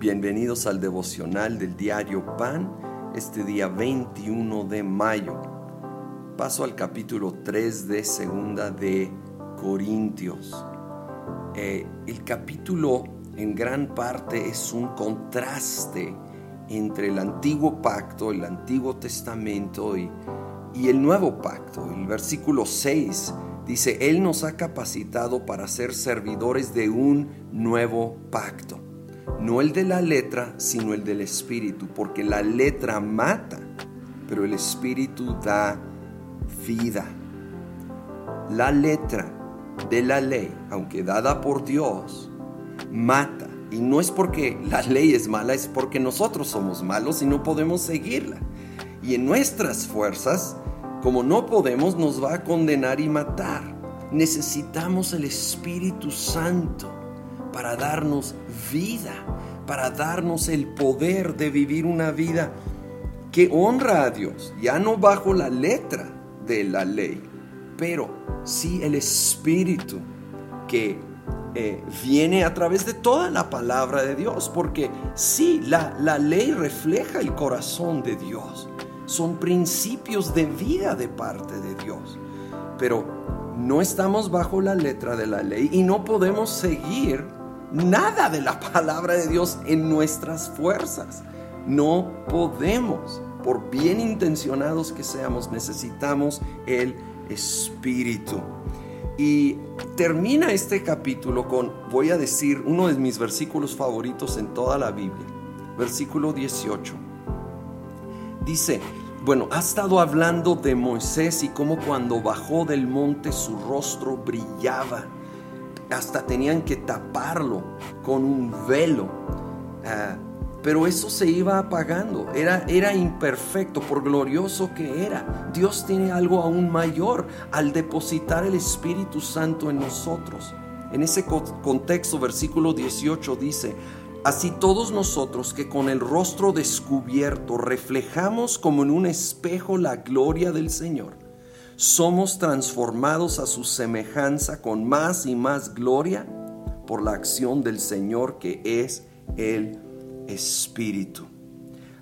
Bienvenidos al devocional del diario Pan, este día 21 de mayo. Paso al capítulo 3 de Segunda de Corintios. Eh, el capítulo en gran parte es un contraste entre el antiguo pacto, el antiguo testamento y, y el nuevo pacto. El versículo 6 dice, Él nos ha capacitado para ser servidores de un nuevo pacto. No el de la letra, sino el del espíritu, porque la letra mata, pero el espíritu da vida. La letra de la ley, aunque dada por Dios, mata. Y no es porque la ley es mala, es porque nosotros somos malos y no podemos seguirla. Y en nuestras fuerzas, como no podemos, nos va a condenar y matar. Necesitamos el Espíritu Santo para darnos vida, para darnos el poder de vivir una vida que honra a Dios, ya no bajo la letra de la ley, pero sí el Espíritu que eh, viene a través de toda la palabra de Dios, porque sí, la, la ley refleja el corazón de Dios, son principios de vida de parte de Dios, pero no estamos bajo la letra de la ley y no podemos seguir nada de la palabra de Dios en nuestras fuerzas. No podemos, por bien intencionados que seamos, necesitamos el Espíritu. Y termina este capítulo con, voy a decir, uno de mis versículos favoritos en toda la Biblia, versículo 18. Dice, bueno, ha estado hablando de Moisés y cómo cuando bajó del monte su rostro brillaba. Hasta tenían que taparlo con un velo. Ah, pero eso se iba apagando, era, era imperfecto por glorioso que era. Dios tiene algo aún mayor al depositar el Espíritu Santo en nosotros. En ese contexto, versículo 18 dice, Así todos nosotros que con el rostro descubierto reflejamos como en un espejo la gloria del Señor, somos transformados a su semejanza con más y más gloria por la acción del Señor que es el espíritu.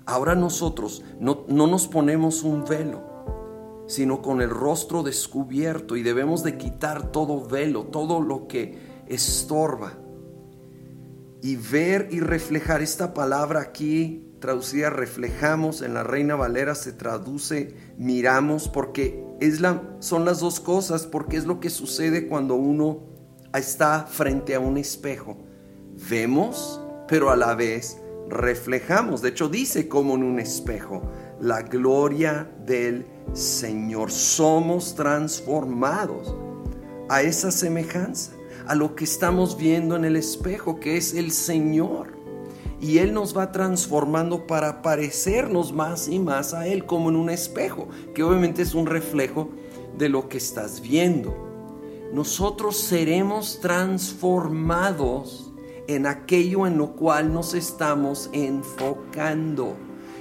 Ahora nosotros no, nos ponemos un velo, sino con el rostro descubierto y debemos de quitar todo velo, todo lo que estorba. Y ver y reflejar esta palabra aquí, traducida reflejamos, en la Reina Valera se traduce miramos, porque es la, son las dos cosas, porque es lo que sucede cuando uno está frente a un espejo. Vemos, pero a la vez reflejamos. De hecho, dice como en un espejo, la gloria del Señor. Somos transformados a esa semejanza, a lo que estamos viendo en el espejo, que es el Señor. Y Él nos va transformando para parecernos más y más a Él, como en un espejo, que obviamente es un reflejo de lo que estás viendo. Nosotros seremos transformados en aquello en lo cual nos estamos enfocando.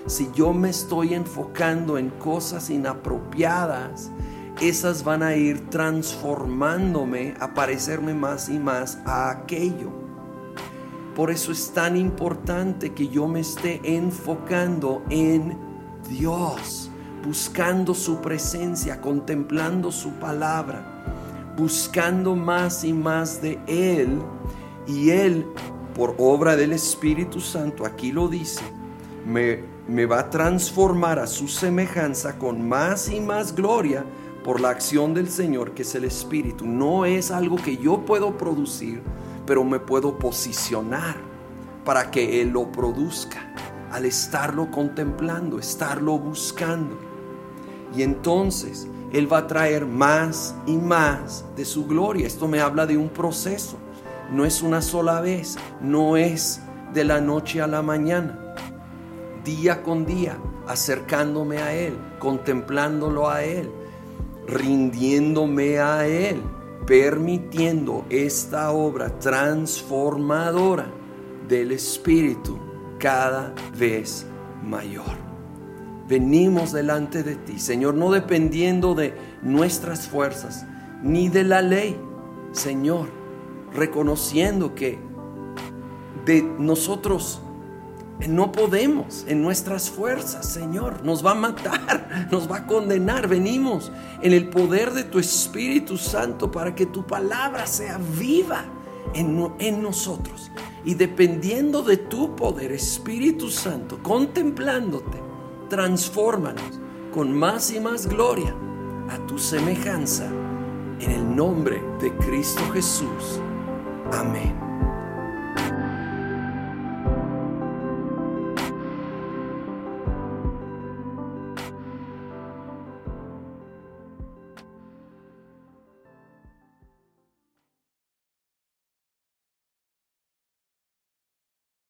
Si yo me estoy enfocando en cosas inapropiadas, esas van a ir transformándome a parecerme más y más a aquello. Por eso es tan importante que yo me esté enfocando en Dios, buscando su presencia, contemplando su palabra, buscando más y más de Él y Él, por obra del Espíritu Santo, aquí lo dice, me, me va a transformar a su semejanza con más y más gloria por la acción del Señor, que es el Espíritu. No es algo que yo puedo producir, pero me puedo posicionar para que Él lo produzca, al estarlo contemplando, estarlo buscando. Y entonces Él va a traer más y más de su gloria. Esto me habla de un proceso no es una sola vez, no es de la noche a la mañana. Día con día, acercándome a Él, contemplándolo a Él, rindiéndome a Él, permitiendo esta obra transformadora del Espíritu cada vez mayor. Venimos delante de ti, Señor, no dependiendo de nuestras fuerzas ni de la ley, Señor reconociendo que de nosotros No podemos en nuestras fuerzas, Señor. Nos va a matar, nos va a condenar. Venimos en el poder de tu Espíritu Santo para que tu palabra sea viva en, nosotros. Y dependiendo de tu poder, Espíritu Santo, contemplándote, transfórmanos con más y más gloria a tu semejanza. En el nombre de Cristo Jesús. Amén.